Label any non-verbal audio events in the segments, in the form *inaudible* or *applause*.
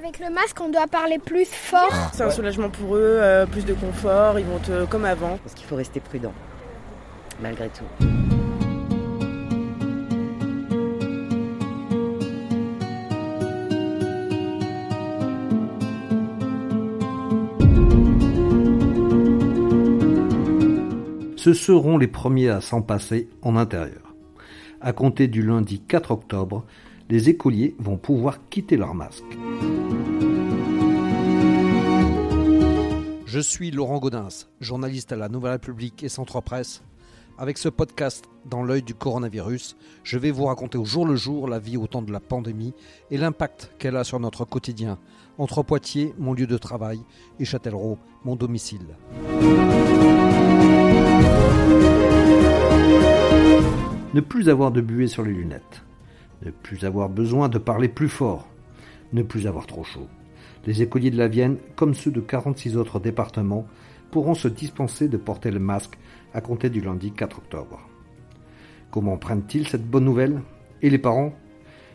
qu'avec le masque, on doit parler plus fort. C'est un soulagement pour eux, euh, plus de confort, ils vont comme avant. Parce qu'il faut rester prudent, malgré tout. Ce seront les premiers à s'en passer en intérieur. À compter du lundi 4 octobre, les écoliers vont pouvoir quitter leur masque. Je suis Laurent Gaudens, journaliste à la Nouvelle République et Centre Presse. Avec ce podcast dans l'œil du coronavirus, je vais vous raconter au jour le jour la vie au temps de la pandémie et l'impact qu'elle a sur notre quotidien, entre Poitiers, mon lieu de travail, et Châtellerault, mon domicile. Ne plus avoir de buée sur les lunettes. Ne plus avoir besoin de parler plus fort. Ne plus avoir trop chaud. Les écoliers de la Vienne, comme ceux de 46 autres départements, pourront se dispenser de porter le masque à compter du lundi 4 octobre. Comment prennent-ils cette bonne nouvelle? Et les parents?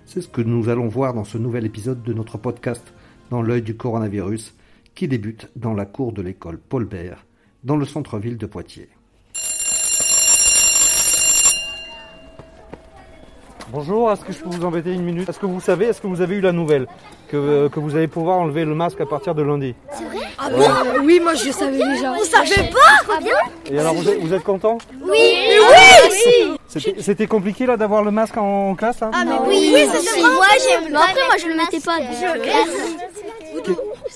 C'est ce que nous allons voir dans ce nouvel épisode de notre podcast Dans l'œil du coronavirus, qui débute dans la cour de l'école Paul Bert, dans le centre-ville de Poitiers. Bonjour, est-ce que je peux vous embêter une minute? Est-ce que vous savez, est-ce que vous avez eu la nouvelle? Que, euh, que vous allez pouvoir enlever le masque à partir de lundi. C'est vrai Ah bon Oui, moi je savais déjà. Vous savez pas Trop bien Et alors vous êtes, vous êtes content Oui. Oui C'était c'était compliqué là d'avoir le masque en classe hein Ah mais oui, oui c'est Moi j'aime pas. Après moi je le mettais pas.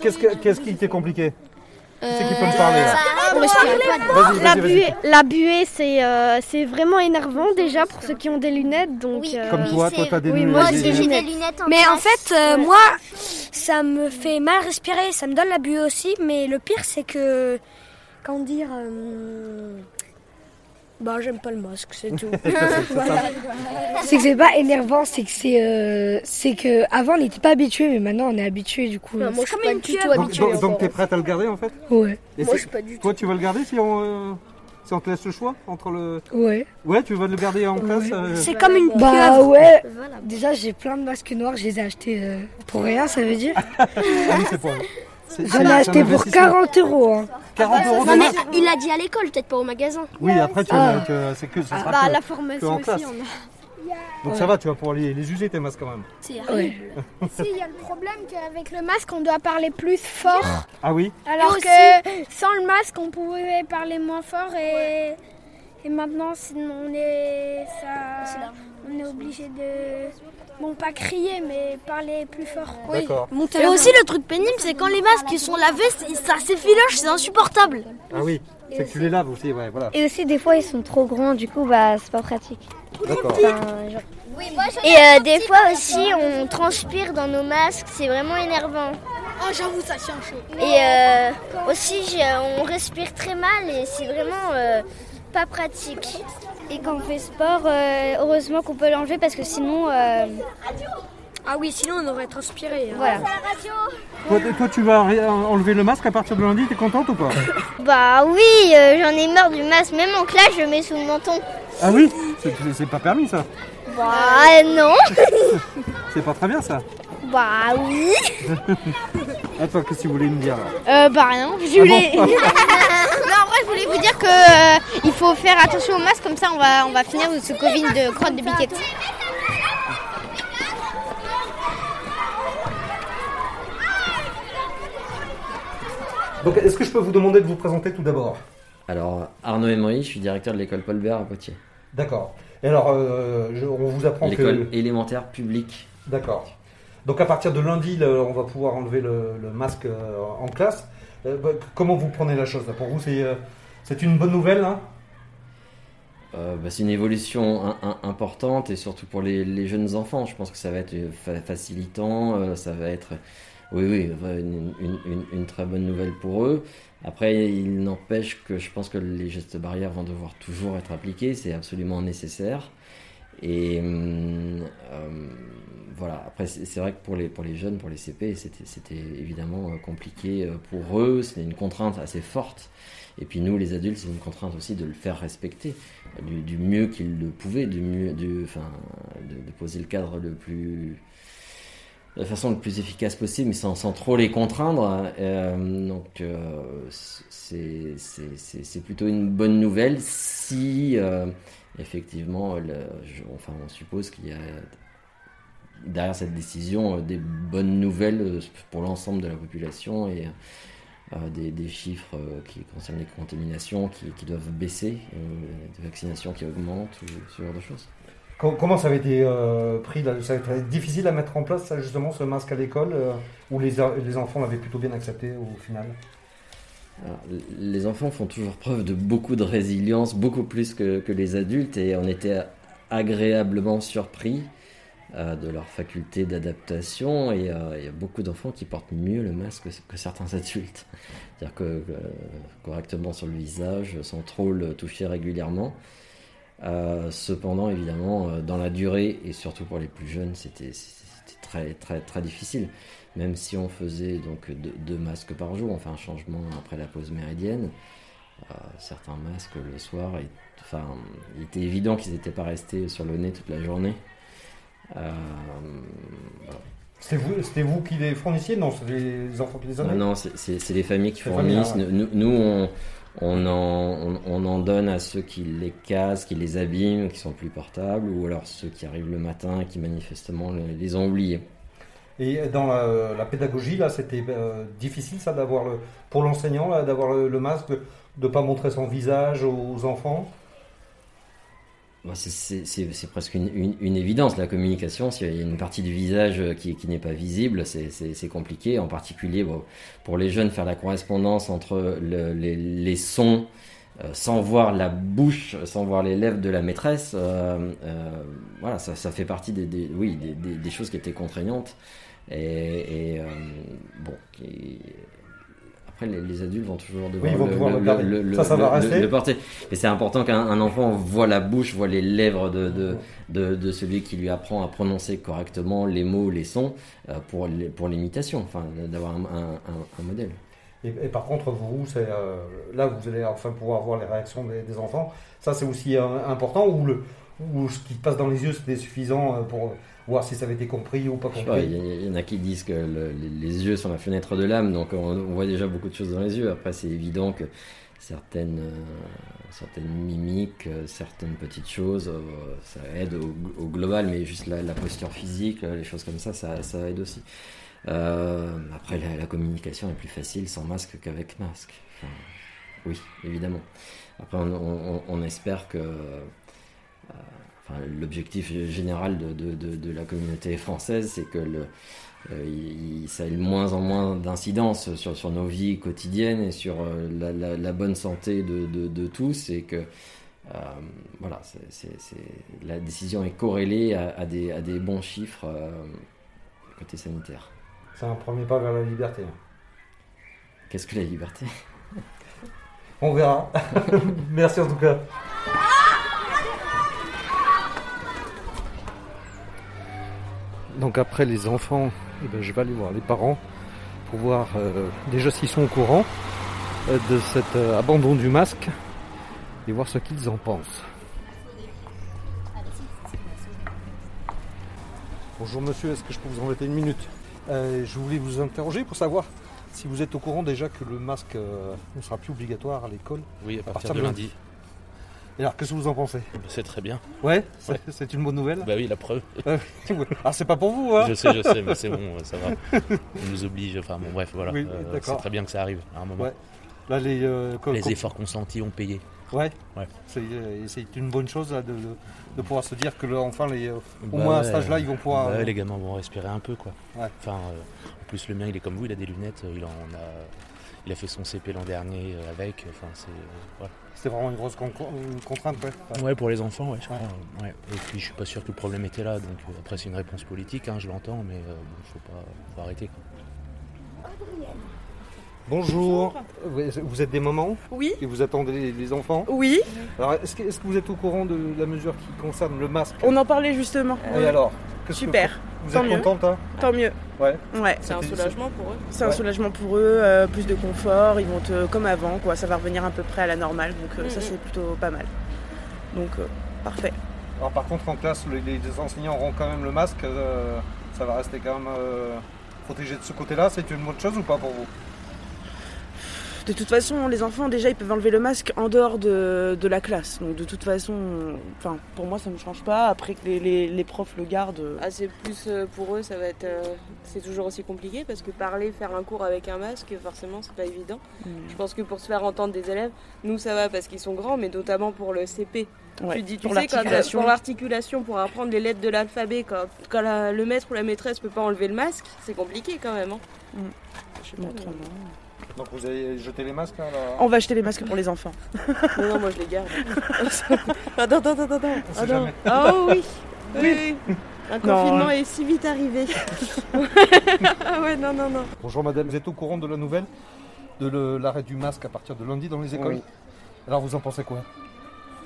Qu'est-ce que- qu'est-ce qui était compliqué? Qui c'est qui peut me parler là? La buée, la buée c'est euh, c'est vraiment énervant déjà pour ceux qui ont des lunettes. Donc, Oui. euh, Comme toi, toi t'as des oui, lunettes. moi Moi des- aussi j'ai des lunettes en Mais en fait, euh, moi, ça me fait mal respirer, ça me donne la buée aussi. Mais le pire, c'est que. Comment dire euh, Bah, j'aime pas le masque, c'est tout. *laughs* Voilà. C'est que c'est pas énervant, c'est que c'est euh, c'est que avant on n'était pas habitué, mais maintenant on est habitué du coup. moi je suis pas du tout. Donc, habituée. donc, t'es prête à le garder en fait? Ouais, Et Moi c'est- je suis pas du tout. Toi tu vas le garder si on, euh, si on te laisse le choix entre le... ouais. Ouais, tu vas le garder en classe euh, C'est comme une Bah pieuvre. ouais. Voilà. Déjà j'ai plein de masques noirs, je les ai achetés euh, pour rien, ça veut dire. Ah oui, c'est pour... c'est- J'en c'est ai un acheté pour investissement. 40 euros. Hein. 40 euros de Non mais masque il a dit à l'école, peut-être pas au magasin. Oui, après tu, Ah. tu- c'est que ce sera Bah que- la que formation en aussi classe. on a. Donc ça va, tu vas pouvoir les, les user tes masques quand même. Ouais. *laughs* Si, il y a le problème qu'avec le masque on doit parler plus fort. Ah oui Alors que sans le masque on pouvait parler moins fort et, et maintenant sinon on est ça on est obligé de bon pas crier mais parler plus fort. D'accord. Et aussi le truc pénible, c'est quand les masques ils sont lavés, c'est- ça s'effiloche, c'est insupportable. Ah oui, c'est que tu les laves aussi, ouais, voilà. Et aussi, des fois, ils sont trop grands, du coup, bah, c'est pas pratique. D'accord. Et euh, des fois aussi, on transpire dans nos masques, c'est vraiment énervant. Oh j'avoue ça tient chaud. Et euh, aussi, on respire très mal et c'est vraiment euh, pas pratique. Et quand on fait sport, euh, heureusement qu'on peut l'enlever parce que sinon, euh, Ah oui, sinon on aurait transpiré. hein. voilà. Toi, toi, tu vas ré- enlever le masque à partir de lundi, t'es contente ou pas? *laughs* Bah oui, euh, j'en ai marre du masque. Même en classe, je le mets sous le menton. Ah oui? C'est- pas permis ça. Bah non. *laughs* C'est pas très bien ça. Bah oui. *laughs* Attends, qu'est-ce que tu voulais me dire là? Euh bah rien. Je Ah voulais. bon je voulais vous dire que euh, il faut faire attention au masque comme ça on va on va finir ce Covid de crotte de biquette. Donc, est-ce que je peux vous demander de vous présenter tout d'abord? Alors, Arnaud Emery, je suis directeur de l'école Paul Bert à Poitiers. D'accord. Et alors, euh, je- on vous apprend L'école que... élémentaire publique. D'accord. Donc à partir de lundi, là, on va pouvoir enlever le, le masque euh, en classe. Euh, bah, comment vous prenez la chose Pour vous, c'est euh, c'est une bonne nouvelle hein? Euh, bah, c'est une évolution importante et surtout pour les, jeunes enfants. Je pense que ça va être fa- facilitant, ça va être, oui, oui, une très bonne nouvelle pour eux. Après, il n'empêche que je pense que les gestes barrières vont devoir toujours être appliqués, c'est absolument nécessaire. Et hum, euh, voilà, après, c'est vrai que pour les, pour les jeunes, pour les CP, c'était évidemment euh, compliqué euh, pour eux, c'était une contrainte assez forte. Et puis nous, les adultes, c'est une contrainte aussi de le faire respecter. Du, mieux qu'ils le pouvaient, du mieux, du, enfin, de poser le cadre le plus, de la façon la plus efficace possible, mais sans, trop les contraindre. Euh, donc, euh, c'est plutôt une bonne nouvelle si, euh, effectivement, enfin, on suppose qu'il y a derrière cette décision des bonnes nouvelles pour l'ensemble de la population et des, des chiffres qui concernent les contaminations qui, qui doivent baisser, des vaccinations qui augmentent ou ce genre de choses. Com- Comment ça avait été euh, pris Ça a été difficile à mettre en place, justement, ce masque à l'école euh, Ou les, les enfants l'avaient plutôt bien accepté au final? Les enfants font toujours preuve de beaucoup de résilience, beaucoup plus que, que les adultes, et on était agréablement surpris euh, de leur faculté d'adaptation. Et il y a beaucoup d'enfants qui portent mieux le masque que, certains adultes. C'est-à-dire que correctement sur le visage, sans trop le toucher régulièrement. Euh, cependant, évidemment, euh, dans la durée, et surtout pour les plus jeunes, c'était très, très, très difficile. Même si on faisait donc deux, deux masques par jour, on fait un changement après la pause méridienne. euh, certains masques le soir, et, enfin, il était évident qu'ils n'étaient pas restés sur le nez toute la journée. Voilà. C'était vous, c'était vous qui les fournissiez? Non, c'est les enfants qui les avaient non, c'est- les familles qui Les familles, fournissent. ah ouais. Nous, nous, on, on, en, on, en donne à ceux qui les cassent, qui les abîment, qui sont plus portables, ou alors ceux qui arrivent le matin et qui manifestement les, ont oubliés. Et dans la, pédagogie, là, c'était euh, difficile, ça, d'avoir le, pour l'enseignant, d'avoir le, masque, de ne pas montrer son visage aux enfants? C'est- presque une, évidence, la communication. S'il y a une partie du visage euh, qui, n'est pas visible, c'est- compliqué. En particulier, pour les jeunes, faire la correspondance entre le- les, sons euh, sans voir la bouche, sans voir les lèvres de la maîtresse, euh, voilà, ça, fait partie des, choses qui étaient contraignantes. Et, bon, après, les, les adultes vont toujours devoir Oui, ils vont le. Ça, ça va rester le porter. Et c'est important qu'un un enfant voit la bouche, voit les lèvres de, de, de, de celui qui lui apprend à prononcer correctement les mots, les sons, euh, pour pour l'imitation, enfin, d'avoir un, un, un- un modèle. Et, et par contre, vous, euh, là, vous allez enfin pouvoir voir les réactions des, des enfants. Ça, c'est aussi euh, important ou, le, ou ce qui passe dans les yeux, c'était suffisant pour voir si ça avait été compris ou pas compris Il y, en a qui disent que le- les, yeux sont la fenêtre de l'âme, donc on, on voit déjà beaucoup de choses dans les yeux. Après, c'est évident que certaines, euh, certaines mimiques, euh, certaines petites choses, euh, ça aide au, au global, mais juste la, la posture physique, les choses comme ça, ça, ça aide aussi. Après, la, la communication est plus facile sans masque qu'avec masque. Enfin, oui, évidemment. Après, on, on- on espère que enfin, l'objectif général de, de- de- de la communauté française, c'est que le, euh, il- ça ait de moins en moins d'incidence sur, sur nos vies quotidiennes et sur euh, la, la- la bonne santé de, de- de tous et que euh, voilà, c'est- c'est- c'est- la décision est corrélée à, à des, à des bons chiffres euh, côté sanitaire. C'est un premier pas vers la liberté. Qu'est-ce que la liberté? On verra. *laughs* Merci en tout cas. *laughs* Donc après les enfants, eh ben, je vais aller voir les parents pour voir euh, déjà s'ils sont au courant euh, de cet euh, abandon du masque et voir ce qu'ils en pensent. Bonjour monsieur, est-ce que je peux vous embêter une minute? Euh, Je voulais vous interroger pour savoir si vous êtes au courant déjà que le masque euh, ne sera plus obligatoire à l'école. Oui, à partir de lundi. Et alors, qu'est-ce que vous en pensez? C'est très bien. Ouais, c'est c'est une bonne nouvelle Bah oui, la preuve. *laughs* Ah, c'est pas pour vous, hein Je sais, je sais, mais c'est bon, ça va. On nous oblige, enfin bon, bref, voilà. Oui, Euh, d'accord. c'est très bien que ça arrive à un moment. Ouais. Là, les, euh, Les efforts consentis ont payé. Ouais. Ouais. C'est euh, une bonne chose là, de, pouvoir se dire que là, enfin, les, euh, au Bah moins à cet âge-là, ils vont pouvoir. bah ouais, les gamins vont respirer un peu, quoi. Enfin, en plus, le mien, il est comme vous, il a des lunettes, il en a, il a fait son CP l'an dernier euh, avec. Enfin, c'est. euh, voilà. C'était vraiment une grosse con- une contrainte, ouais. Ouais, pour les enfants, ouais, je crois. ouais. Et puis, je suis pas sûr que le problème était là. Donc, euh, après, c'est une réponse politique, hein, je l'entends, mais euh, bon, faut pas, faut arrêter. Quoi. Bonjour. Vous vous êtes des mamans Oui. Et vous attendez les, les enfants Oui. Alors, est-ce que, vous êtes au courant de la mesure qui concerne le masque? On en parlait justement. Et alors que- Super. Vous Tant êtes mieux. contente hein Tant mieux. Ouais. Ouais. C'est un soulagement pour eux. C'est un Ouais. soulagement pour eux, euh, plus de confort, ils vont te, comme avant, quoi. Ça va revenir à peu près à la normale, donc euh, ça Mhm. c'est plutôt pas mal. Donc euh, parfait. Alors par contre en classe, les, les enseignants auront quand même le masque. euh, Ça va rester quand même protégé de ce côté-là, c'est une bonne chose ou pas pour vous? De toute façon, les enfants, déjà, ils peuvent enlever le masque en dehors de, la classe. Donc, de toute façon, enfin, pour moi, ça ne change pas. Après que les, profs le gardent. Ah, c'est plus euh, pour eux, ça va être. Euh, c'est toujours aussi compliqué parce que parler, faire un cours avec un masque, forcément, c'est pas évident. Mm. Je pense que pour se faire entendre des élèves, nous, ça va parce qu'ils sont grands, mais notamment pour le CP. tu dis, tu pour sais, pour l'articulation, pour apprendre les lettres de l'alphabet, quand, quand le maître ou la maîtresse peut pas enlever le masque, c'est compliqué quand même. Hein. Mm. Je sais pas, donc vous allez jeter les masques là, On va jeter les masques pour les enfants. non, non, moi je les garde. *laughs* attends, attends, attends, attends. attends. Ah oh, oui. oui. oui. Un confinement est si vite arrivé. ah *laughs* ouais, non, non, non. Bonjour madame, vous êtes au courant de la nouvelle de l'arrêt du masque à partir de lundi dans les écoles Alors vous en pensez quoi?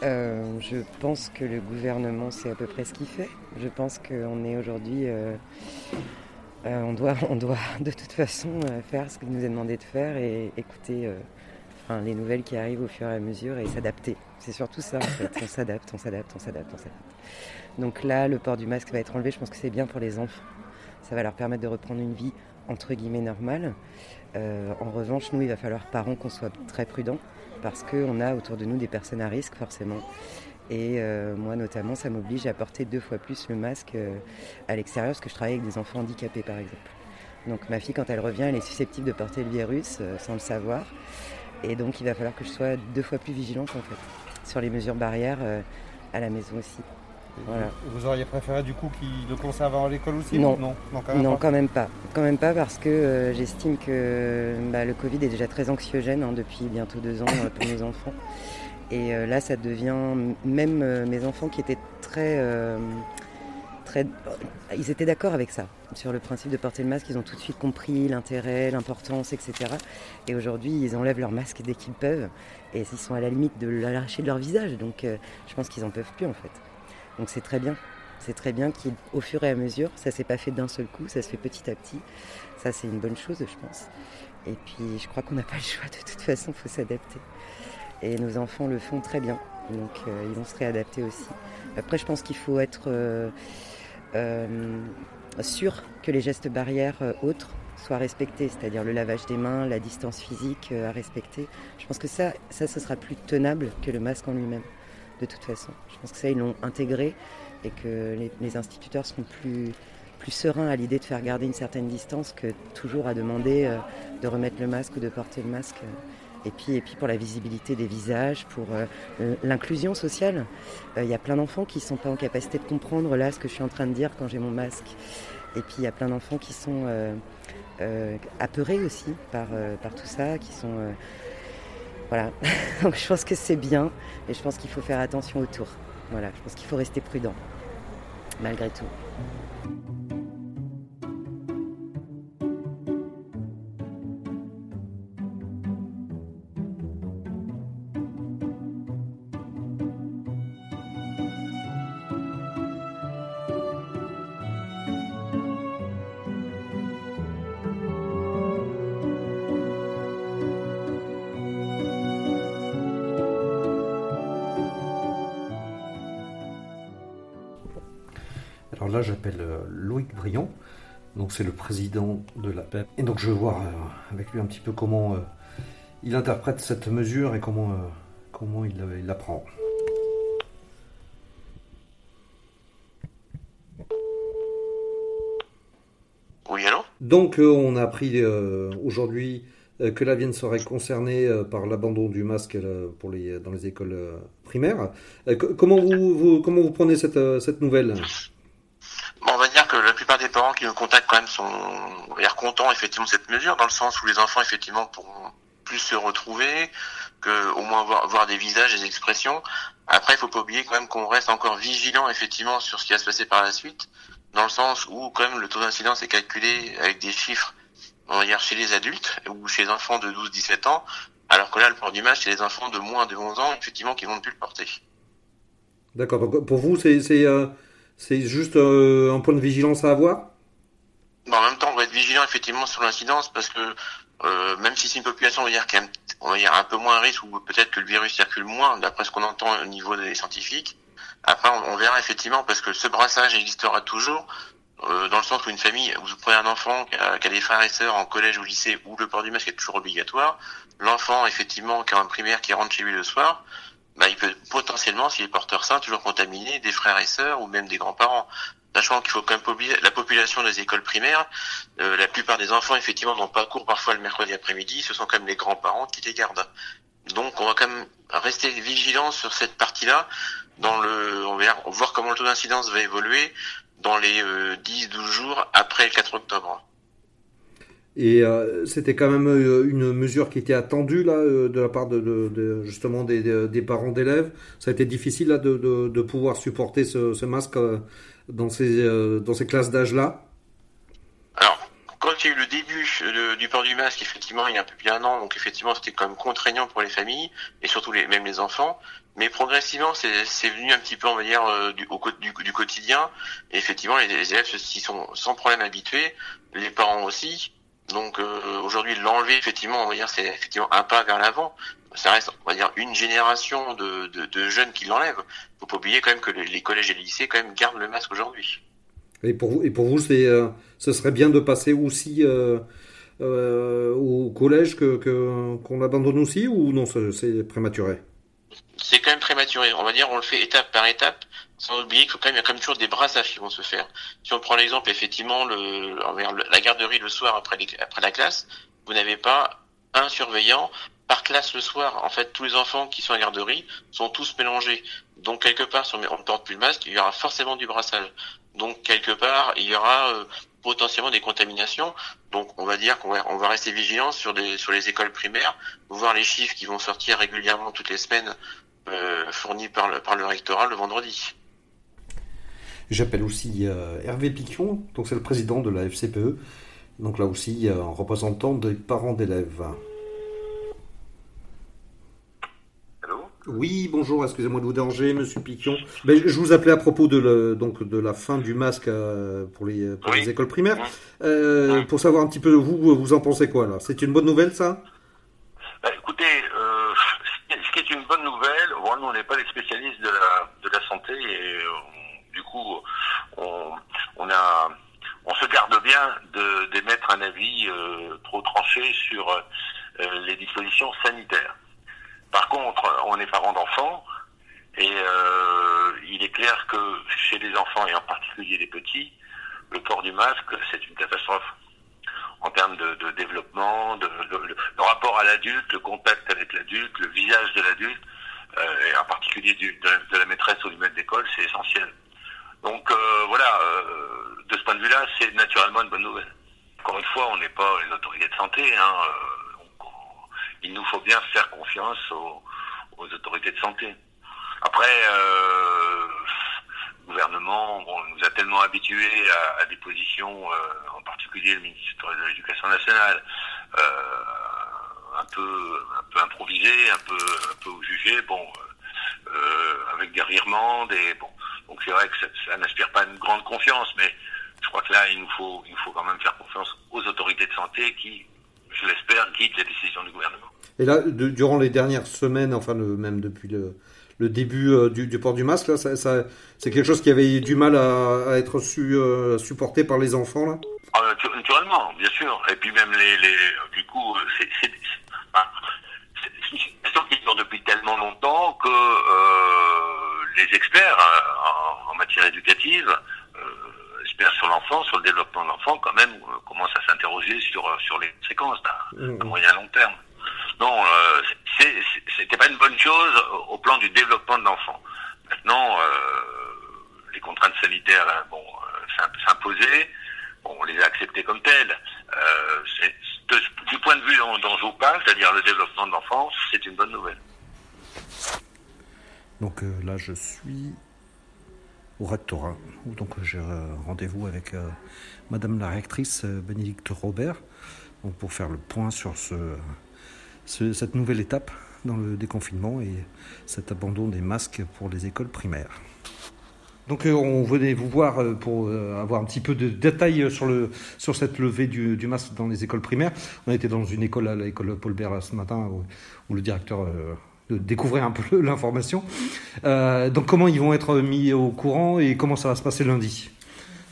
Euh, je pense que le gouvernement sait à peu près ce qu'il fait. Je pense qu'on est aujourd'hui euh, euh, on, doit, *laughs* on doit de toute façon euh, faire ce qu'il nous est demandé de faire et écouter euh, les nouvelles qui arrivent au fur et à mesure et s'adapter. C'est surtout ça en fait. On s'adapte, on s'adapte, on s'adapte, on s'adapte. Donc là, le port du masque va être enlevé. Je pense que c'est bien pour les enfants. Ça va leur permettre de reprendre une vie entre guillemets normale. en revanche, nous, il va falloir parents qu'on soit très prudents parce qu'on a autour de nous des personnes à risque forcément et euh, moi notamment, ça m'oblige à porter deux fois plus le masque euh, à l'extérieur parce que je travaille avec des enfants handicapés par exemple. Donc ma fille, quand elle revient, elle est susceptible de porter le virus euh, sans le savoir. Et donc il va falloir que je sois deux fois plus vigilante en fait sur les mesures barrières à la maison aussi. Voilà. Vous auriez préféré du coup qu'il le conserve à l'école aussi Non, non, quand, même, non pas. quand même pas. Quand même pas parce que j'estime que bah, le Covid est déjà très anxiogène hein, depuis bientôt deux ans pour nos enfants. Et euh, là, ça devient, même euh, mes enfants qui étaient très, euh, très, ils étaient d'accord avec ça, sur le principe de porter le masque. Ils ont tout de suite compris l'intérêt, l'importance, etc. Et aujourd'hui, ils enlèvent leur masque dès qu'ils peuvent, et ils sont à la limite de l'arracher de leur visage. Donc, je pense qu'ils en peuvent plus en fait. Donc, c'est très bien. C'est très bien qu'au fur et à mesure, ça s'est pas fait d'un seul coup, ça se fait petit à petit. Ça, c'est une bonne chose, je pense. Et puis, je crois qu'on n'a pas le choix de toute façon, il faut s'adapter. Et nos enfants le font très bien. Donc euh, ils vont se réadapter aussi. Après, je pense qu'il faut être euh, euh, sûr que les gestes barrières autres soient respectés, c'est-à-dire le lavage des mains, la distance physique à respecter. Je pense que ça, ça, ce sera plus tenable que le masque en lui-même, de toute façon. Je pense que ça, ils l'ont intégré et que les, instituteurs seront plus, plus sereins à l'idée de faire garder une certaine distance que toujours à demander de remettre le masque ou de porter le masque. Et puis, et puis pour la visibilité des visages, pour euh, l'inclusion sociale. Euh, il y a plein d'enfants qui ne sont pas en capacité de comprendre là ce que je suis en train de dire quand j'ai mon masque. Et puis il y a plein d'enfants qui sont euh, apeurés aussi par, par tout ça, qui sont... voilà, *laughs* donc je pense que c'est bien et je pense qu'il faut faire attention autour. Voilà, je pense qu'il faut rester prudent, malgré tout. Là, j'appelle euh, Loïc Brion. Donc c'est le président de la PEP. Et donc je vais voir euh, avec lui un petit peu comment euh, il interprète cette mesure et comment, comment il, il la prend. Oui, allô? Donc on a appris aujourd'hui que la Vienne serait concernée par l'abandon du masque pour les, dans les écoles primaires. comment, vous, comment vous prenez cette, cette nouvelle on va dire que la plupart des parents qui nous contactent quand même sont contents effectivement de cette mesure, dans le sens où les enfants effectivement pourront plus se retrouver, que au moins voir, des visages, des expressions. Après, il faut pas oublier quand même qu'on reste encore vigilant effectivement sur ce qui va se passer par la suite, dans le sens où quand même le taux d'incidence est calculé avec des chiffres, on va dire chez les adultes ou chez les enfants de 12-17 ans, alors que là le port du masque chez les enfants de moins de 11 ans effectivement qui vont plus le porter. D'accord. Pour vous c'est euh, c'est juste euh, un point de vigilance à avoir? En même temps, on va être vigilant effectivement sur l'incidence parce que euh, même si c'est une population on va on va dire un peu moins risque ou peut-être que le virus circule moins, d'après ce qu'on entend au niveau des scientifiques, après on, verra effectivement parce que ce brassage existera toujours. euh, dans le sens où une famille, vous prenez un enfant qui a, qui a, des frères et sœurs en collège ou lycée où le port du masque est toujours obligatoire, l'enfant effectivement qui est en primaire qui rentre chez lui le soir, bah, il peut potentiellement, s'il est porteur sain, toujours contaminer des frères et sœurs ou même des grands-parents. Sachant qu'il faut quand même la population des écoles primaires, euh, la plupart des enfants effectivement n'ont pas cours parfois le mercredi après-midi, ce sont quand même les grands-parents qui les gardent. Donc on va quand même rester vigilant sur cette partie-là, dans le, on va voir comment le taux d'incidence va évoluer dans les euh, 10-12 jours après le 4 octobre. Et euh, c'était quand même euh, une mesure qui était attendue là euh, de la part de, de, de justement des, des parents d'élèves. Ça a été difficile là de, de pouvoir supporter ce, ce masque euh, dans ces dans ces classes d'âge là. Alors quand il y a eu le début du port du masque, effectivement, il y a un peu plus d'un an, donc effectivement c'était quand même contraignant pour les familles et surtout les même les enfants. Mais progressivement, c'est venu un petit peu, on va dire, du, du, du, quotidien. Et effectivement, les élèves s'y sont sans problème habitués, les parents aussi. Donc euh, aujourd'hui, l'enlever, effectivement, on va dire, c'est effectivement un pas vers l'avant. Ça reste, on va dire, une génération de, de, jeunes qui l'enlèvent. Faut pas oublier quand même que les, les, collèges et les lycées quand même gardent le masque aujourd'hui. Et pour vous, et pour vous, c'est, euh, ce serait bien de passer aussi euh, au collège que qu'on abandonne aussi ou non, c'est prématuré? C'est quand même prématuré. On va dire, on le fait étape par étape, sans oublier qu'il quand même, y a quand même toujours des brassages qui vont se faire. Si on prend l'exemple, effectivement, le, la garderie le soir après, la classe, vous n'avez pas un surveillant par classe le soir. En fait, tous les enfants qui sont à la garderie sont tous mélangés. Donc, quelque part, on ne porte plus le masque, il y aura forcément du brassage. Donc, quelque part, il y aura euh, potentiellement des contaminations. Donc, on va dire qu'on va, rester vigilant sur, des, sur les écoles primaires, voir les chiffres qui vont sortir régulièrement toutes les semaines euh, fournis par le, par le rectorat le vendredi. J'appelle aussi euh, Hervé Piquion, donc c'est le président de la FCPE, donc là aussi euh, en représentant des parents d'élèves. Oui, bonjour, excusez-moi de vous déranger, monsieur Piquion. Ben, je vous appelais à propos de, le, donc, de la fin du masque euh, pour, les, pour oui. les écoles primaires. Euh, oui. Pour savoir un petit peu, vous, vous en pensez quoi là? C'est une bonne nouvelle ça? Bah, Écoutez, euh, ce qui est une bonne nouvelle, bon, nous on n'est pas les spécialistes de la, de la santé et du coup on, on, a, on se garde bien d'émettre un avis euh, trop tranché sur euh, les dispositions sanitaires. Par contre, on est parents d'enfants et euh, il est clair que chez les enfants et en particulier les petits, le port du masque, c'est une catastrophe en termes de, développement, de, le rapport à l'adulte, le contact avec l'adulte, le visage de l'adulte, euh, et en particulier de, la maîtresse ou du maître d'école, c'est essentiel. Donc euh, voilà, de ce point de vue-là, c'est naturellement une bonne nouvelle. Encore une fois, on n'est pas les autorités de santé, hein, il nous faut bien faire confiance aux, aux autorités de santé. Après, euh, le gouvernement bon, nous a tellement habitués à, à des positions, euh, en particulier le ministre de l'Éducation nationale, euh, un peu, un peu improvisé, un peu, un peu jugé, bon, euh, avec des revirements, des bon. Donc c'est vrai que ça, ça n'inspire pas une grande confiance, mais je crois que là, il nous faut, il nous faut quand même faire confiance aux autorités de santé qui, je l'espère, guident les décisions du gouvernement. Et là, de, durant les dernières semaines, enfin le, même depuis le, le début euh, du, du, port du masque, là, ça, ça, c'est quelque chose qui avait du mal à, à être su, euh, supporté par les enfants là? Ah, Naturellement, bien sûr. Et puis même les, les du coup, c'est, c'est, c'est une situation qui dure depuis tellement longtemps que euh, les experts en, en, matière éducative, sur l'enfant, sur le développement de l'enfant, quand même commencent à s'interroger sur sur les conséquences à, mmh. à moyen long terme. Non, euh, c'était pas une bonne chose au plan du développement de l'enfant. Maintenant, euh, les contraintes sanitaires, hein, bon, euh, s'imposaient, bon, on les a acceptées comme telles. Euh, du point de vue dont, dont je vous parle, c'est-à-dire le développement de l'enfant, c'est une bonne nouvelle. Donc euh, là, je suis au rectorat, où donc j'ai rendez-vous avec Madame la rectrice Bénédicte Robert, pour faire le point sur ce ce, cette nouvelle étape dans le déconfinement et cet abandon des masques pour les écoles primaires. Donc euh, on venait vous voir euh, pour euh, avoir un petit peu de détails sur, cette levée du, masque dans les écoles primaires. On était dans une école, à l'école Paul Bert ce matin, où le directeur euh, découvrait un peu *laughs* l'information. donc comment ils vont être mis au courant et comment ça va se passer lundi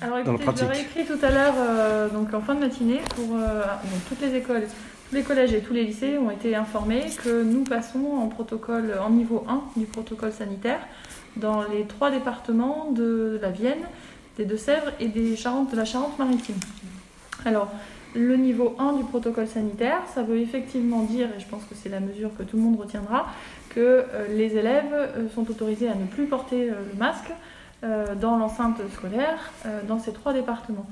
Alors dans la écoutez, pratique j'aurais écrit tout à l'heure, euh, donc en fin de matinée, pour euh, donc, toutes les écoles, tous les collèges et tous les lycées ont été informés que nous passons en protocole, en niveau 1 du protocole sanitaire dans les trois départements de la Vienne, des Deux-Sèvres et des Charentes, de la Charente-Maritime. Alors, le niveau 1 du protocole sanitaire, ça veut effectivement dire, et je pense que c'est la mesure que tout le monde retiendra, que euh, les élèves euh, sont autorisés à ne plus porter euh, le masque dans l'enceinte scolaire dans ces trois départements.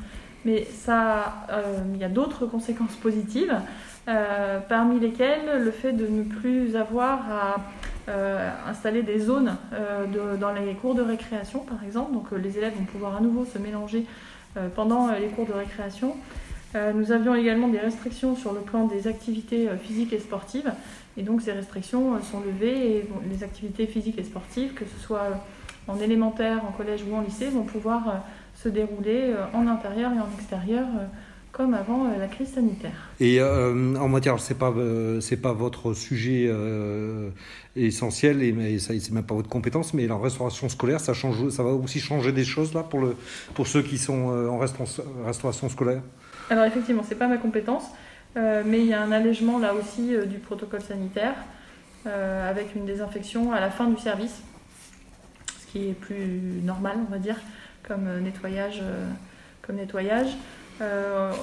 Mais ça, il y a d'autres *laughs* conséquences positives, parmi lesquelles le fait de ne plus avoir à installer des zones dans les cours de récréation, par exemple. Donc les élèves vont pouvoir à nouveau se mélanger pendant les cours de récréation. Euh, nous avions également des restrictions sur le plan des activités euh, physiques et sportives. Et donc ces restrictions euh, sont levées et les activités physiques et sportives, que ce soit en élémentaire, en collège ou en lycée, vont pouvoir se dérouler en intérieur et en extérieur comme avant la crise sanitaire. Et en matière, c'est pas pas votre sujet essentiel et, ça c'est même pas votre compétence, mais la restauration scolaire, ça change, ça va aussi changer des choses là pour le pour ceux qui sont en restauration scolaire? Alors effectivement, c'est pas ma compétence, euh, mais il y a un allègement là aussi euh, du protocole sanitaire euh, avec une désinfection à la fin du service, ce qui est plus normal, on va dire, comme nettoyage. comme nettoyage.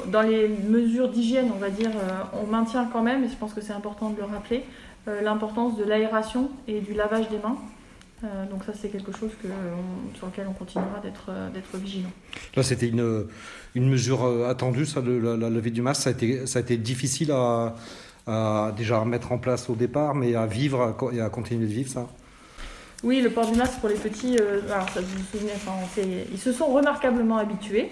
Dans les mesures d'hygiène, on va dire, on maintient quand même, et je pense que c'est important de le rappeler, l'importance de l'aération et du lavage des mains. Euh, donc ça, c'est quelque chose que, on- sur lequel on continuera d'être euh, vigilant. Là, c'était une une mesure euh, attendue, ça, le- la, la levée du masque, ça a été ça a été difficile à, à déjà mettre en place au départ, mais à vivre et à continuer de vivre ça. Oui, le port du masque pour les petits, alors ça, vous vous souvenez, enfin, ils se sont remarquablement habitués.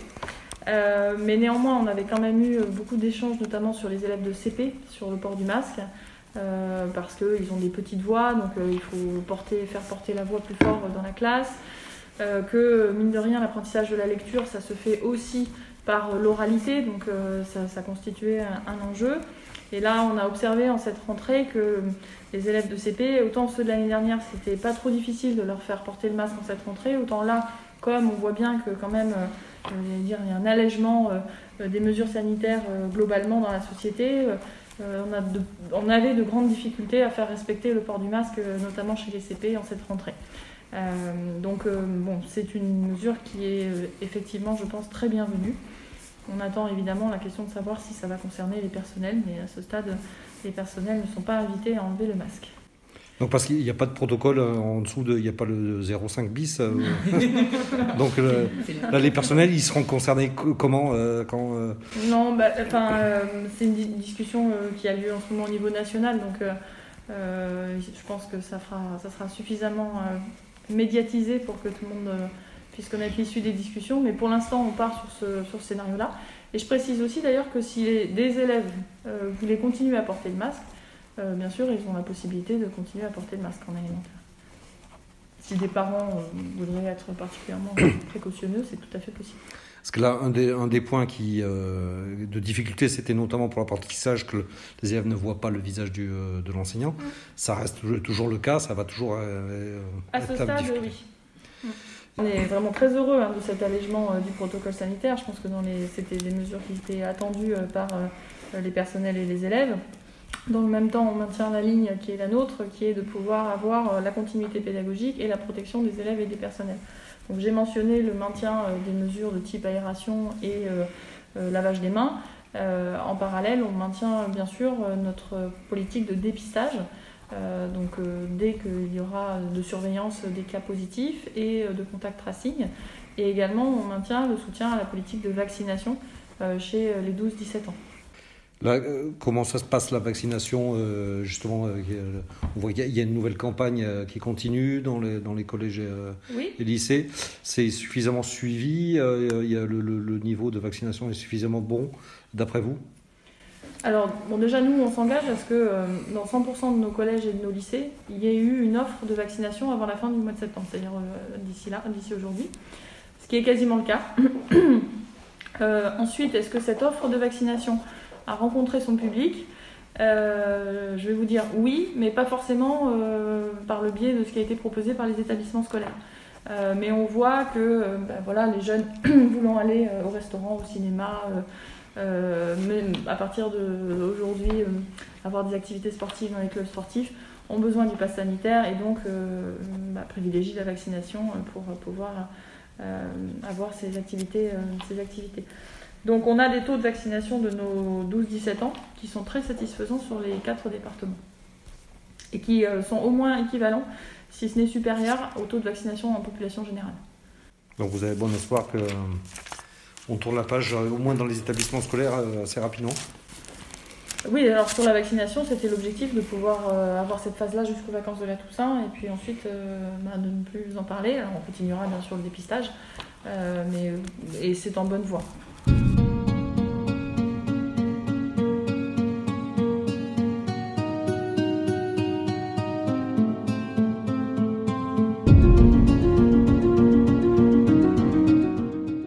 Mais néanmoins, on avait quand même eu beaucoup d'échanges, notamment sur les élèves de CP, sur le port du masque, euh, parce qu'ils ont des petites voix, donc euh, il faut porter, faire porter la voix plus fort dans la classe. Euh, que mine de rien, l'apprentissage de la lecture, ça se fait aussi par l'oralité, donc ça, constituait un, enjeu. Et là, on a observé en cette rentrée que les élèves de CP, autant ceux de l'année dernière, c'était pas trop difficile de leur faire porter le masque en cette rentrée, autant là, comme on voit bien que quand même, dire, il y a un allègement des mesures sanitaires globalement dans la société, de- on avait de grandes difficultés à faire respecter le port du masque, euh, notamment chez les CP en cette rentrée. Euh, donc euh, bon, c'est une mesure qui est euh, effectivement, je pense, très bienvenue. On attend évidemment la question de savoir si ça va concerner les personnels, mais à ce stade, les personnels ne sont pas invités à enlever le masque. Donc parce qu'il n'y a pas de protocole euh, en dessous de, il n'y a pas le 0,5 bis. euh, *laughs* donc le- là, les personnels, ils seront concernés co- comment euh, quand euh, Non, bah, enfin, euh, c'est une di- discussion euh, qui a lieu en ce moment au niveau national, donc euh, euh, je pense que ça, fera, ça sera suffisamment euh, médiatisé pour que tout le monde euh, puisse connaître l'issue des discussions. Mais pour l'instant, on part sur ce, sur ce scénario-là. Et je précise aussi d'ailleurs que si les- des élèves euh, voulaient continuer à porter le masque, euh, bien sûr, ils ont la possibilité de continuer à porter le masque en alimentaire. Si des parents euh, voudraient être particulièrement *coughs* précautionneux, c'est tout à fait possible. Parce que là, un des, un des points qui, euh, de difficulté, c'était notamment pour l'apprentissage que le- les élèves ne voient pas le visage du, de l'enseignant. Ça reste toujours, le cas, ça va toujours euh, À ce stade, oui. On est vraiment très heureux hein, de cet allègement euh, du protocole sanitaire. Je pense que c'était des mesures qui étaient attendues par les personnels et les élèves. Dans le même temps, on maintient la ligne qui est la nôtre, qui est de pouvoir avoir euh, la continuité pédagogique et la protection des élèves et des personnels. Donc j'ai mentionné le maintien euh, des mesures de type aération et euh, lavage des mains. En parallèle, on maintient bien sûr notre politique de dépistage. Donc dès qu'il y aura de surveillance des cas positifs et de contact tracing. Et également, on maintient le soutien à la politique de vaccination chez les 12-17 ans. Là, euh, comment ça se passe la vaccination euh, Justement, euh, il y a- on voit qu'il y a- il y a une nouvelle campagne euh, qui continue dans les, dans les collèges euh, Oui. et lycées. C'est suffisamment suivi euh, il y a le, le- le niveau de vaccination est suffisamment bon, d'après vous? Alors, bon, déjà, nous, on s'engage à ce que euh, dans 100% de nos collèges et de nos lycées, il y ait eu une offre de vaccination avant la fin du mois de septembre, c'est-à-dire euh, d'ici là, d'ici aujourd'hui, ce qui est quasiment le cas. *clears throat* Euh, ensuite, est-ce que cette offre de vaccination a rencontré son public Euh, Je vais vous dire oui, mais pas forcément euh, par le biais de ce qui a été proposé par les établissements scolaires. mais on voit que bah, voilà, les jeunes *coughs* voulant aller au restaurant, au cinéma, même à partir d'aujourd'hui, avoir des activités sportives dans les clubs sportifs, ont besoin du pass sanitaire et donc bah, privilégient la vaccination pour pouvoir avoir ces activités, ces activités. Donc on a des taux de vaccination de nos 12-17 ans qui sont très satisfaisants sur les quatre départements et qui euh, sont au moins équivalents, si ce n'est supérieurs, au taux de vaccination en population générale. Donc vous avez bon espoir que on tourne la page euh, au moins dans les établissements scolaires euh, assez rapidement Oui, alors sur la vaccination, c'était l'objectif de pouvoir avoir cette phase-là jusqu'aux vacances de la Toussaint et puis ensuite bah, de ne plus en parler. Alors, on continuera bien sûr le dépistage, mais, et c'est en bonne voie.